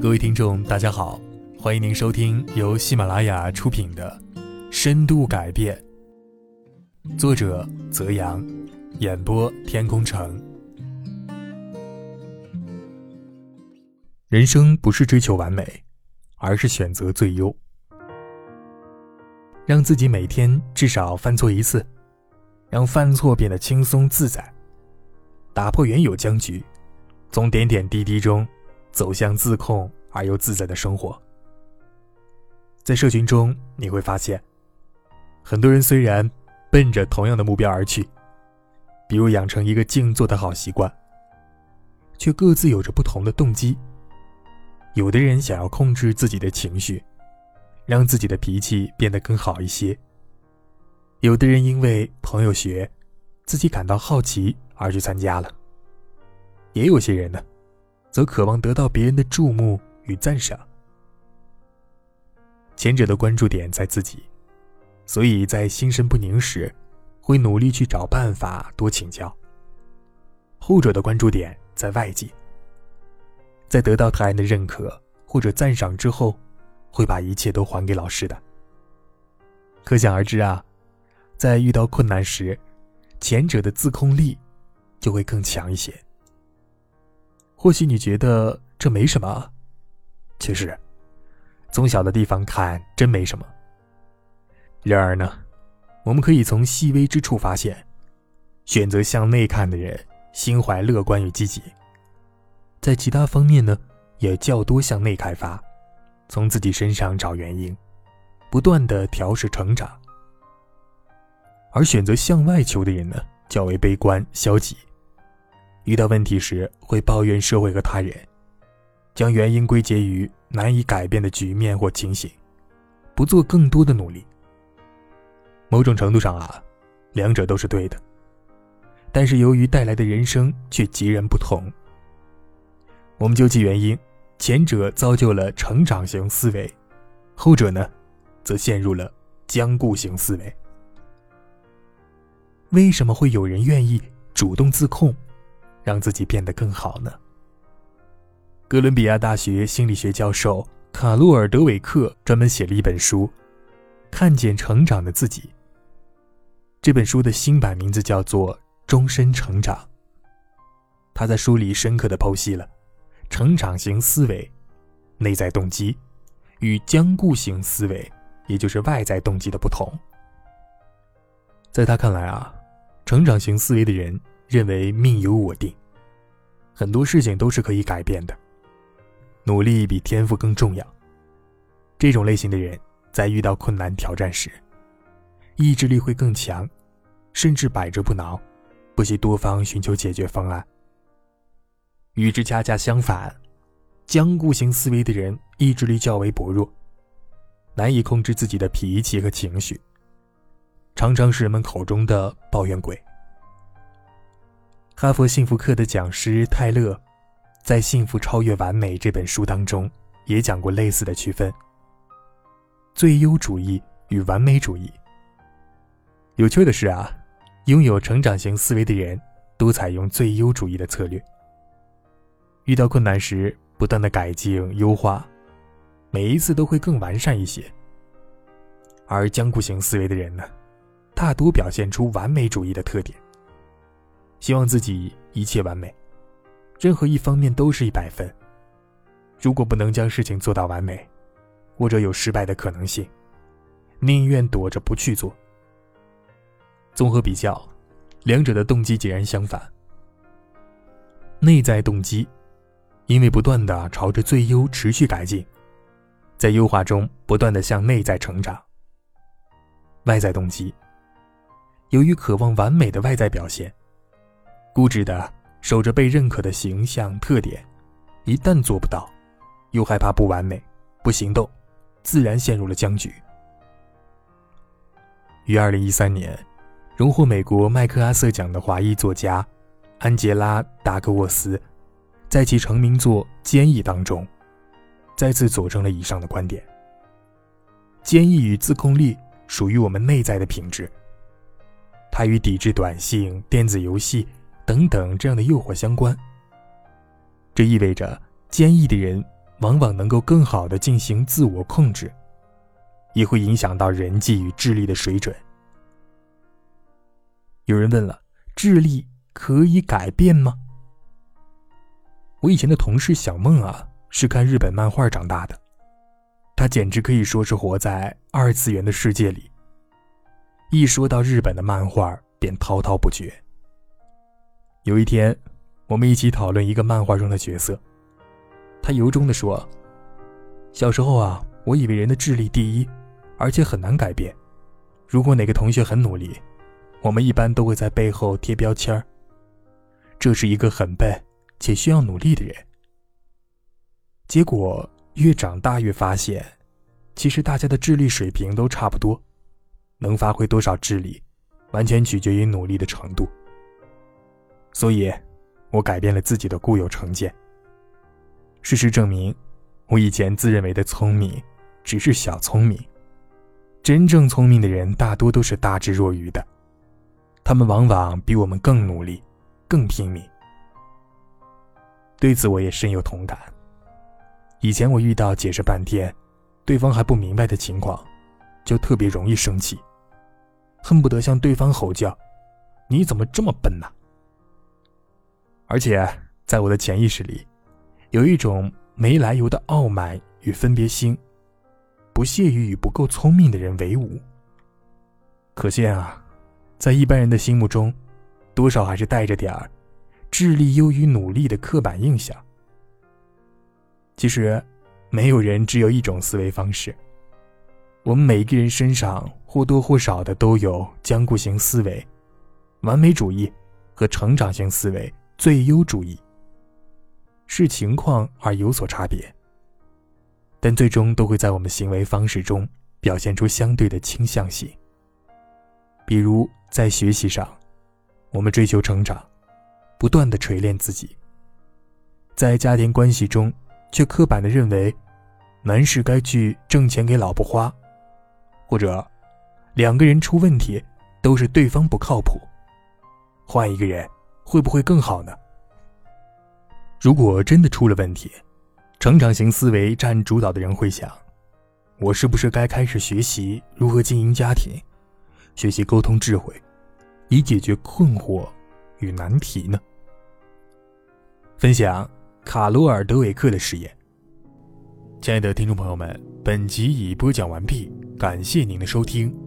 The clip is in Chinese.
各位听众，大家好，欢迎您收听由喜马拉雅出品的《深度改变》，作者泽阳，演播天空城。人生不是追求完美，而是选择最优，让自己每天至少犯错一次，让犯错变得轻松自在，打破原有僵局，从点点滴滴中。走向自控而又自在的生活。在社群中，你会发现，很多人虽然奔着同样的目标而去，比如养成一个静坐的好习惯，却各自有着不同的动机。有的人想要控制自己的情绪，让自己的脾气变得更好一些；有的人因为朋友学，自己感到好奇而去参加了；也有些人呢。则渴望得到别人的注目与赞赏。前者的关注点在自己，所以在心神不宁时，会努力去找办法多请教；后者的关注点在外界，在得到他人的认可或者赞赏之后，会把一切都还给老师的。可想而知啊，在遇到困难时，前者的自控力就会更强一些。或许你觉得这没什么，其实，从小的地方看真没什么。然而呢，我们可以从细微之处发现，选择向内看的人心怀乐观与积极，在其他方面呢也较多向内开发，从自己身上找原因，不断的调试成长。而选择向外求的人呢较为悲观消极。遇到问题时会抱怨社会和他人，将原因归结于难以改变的局面或情形，不做更多的努力。某种程度上啊，两者都是对的，但是由于带来的人生却截然不同。我们究其原因，前者造就了成长型思维，后者呢，则陷入了僵固型思维。为什么会有人愿意主动自控？让自己变得更好呢？哥伦比亚大学心理学教授卡洛尔·德韦克专门写了一本书《看见成长的自己》。这本书的新版名字叫做《终身成长》。他在书里深刻的剖析了成长型思维、内在动机与僵固型思维，也就是外在动机的不同。在他看来啊，成长型思维的人。认为命由我定，很多事情都是可以改变的。努力比天赋更重要。这种类型的人在遇到困难挑战时，意志力会更强，甚至百折不挠，不惜多方寻求解决方案。与之恰恰相反，僵固型思维的人意志力较为薄弱，难以控制自己的脾气和情绪，常常是人们口中的抱怨鬼。哈佛幸福课的讲师泰勒，在《幸福超越完美》这本书当中，也讲过类似的区分：最优主义与完美主义。有趣的是啊，拥有成长型思维的人，都采用最优主义的策略。遇到困难时，不断的改进优化，每一次都会更完善一些。而僵固型思维的人呢，大多表现出完美主义的特点。希望自己一切完美，任何一方面都是一百分。如果不能将事情做到完美，或者有失败的可能性，宁愿躲着不去做。综合比较，两者的动机截然相反。内在动机，因为不断的朝着最优持续改进，在优化中不断的向内在成长。外在动机，由于渴望完美的外在表现。固执的守着被认可的形象特点，一旦做不到，又害怕不完美，不行动，自然陷入了僵局。于二零一三年，荣获美国麦克阿瑟奖的华裔作家安杰拉·达格沃斯，在其成名作《坚毅》当中，再次佐证了以上的观点。坚毅与自控力属于我们内在的品质，它与抵制短信、电子游戏。等等，这样的诱惑相关。这意味着坚毅的人往往能够更好的进行自我控制，也会影响到人际与智力的水准。有人问了：智力可以改变吗？我以前的同事小梦啊，是看日本漫画长大的，她简直可以说是活在二次元的世界里。一说到日本的漫画，便滔滔不绝。有一天，我们一起讨论一个漫画中的角色。他由衷地说：“小时候啊，我以为人的智力第一，而且很难改变。如果哪个同学很努力，我们一般都会在背后贴标签儿。这是一个很笨且需要努力的人。结果越长大越发现，其实大家的智力水平都差不多，能发挥多少智力，完全取决于努力的程度。”所以，我改变了自己的固有成见。事实证明，我以前自认为的聪明，只是小聪明。真正聪明的人大多都是大智若愚的，他们往往比我们更努力，更拼命。对此，我也深有同感。以前我遇到解释半天，对方还不明白的情况，就特别容易生气，恨不得向对方吼叫：“你怎么这么笨呢？”而且，在我的潜意识里，有一种没来由的傲慢与分别心，不屑于与不够聪明的人为伍。可见啊，在一般人的心目中，多少还是带着点儿智力优于努力的刻板印象。其实，没有人只有一种思维方式。我们每一个人身上或多或少的都有僵固型思维、完美主义和成长型思维。最优主义，视情况而有所差别，但最终都会在我们行为方式中表现出相对的倾向性。比如在学习上，我们追求成长，不断的锤炼自己；在家庭关系中，却刻板的认为，男士该去挣钱给老婆花，或者两个人出问题都是对方不靠谱，换一个人。会不会更好呢？如果真的出了问题，成长型思维占主导的人会想：我是不是该开始学习如何经营家庭，学习沟通智慧，以解决困惑与难题呢？分享卡罗尔·德韦克的实验。亲爱的听众朋友们，本集已播讲完毕，感谢您的收听。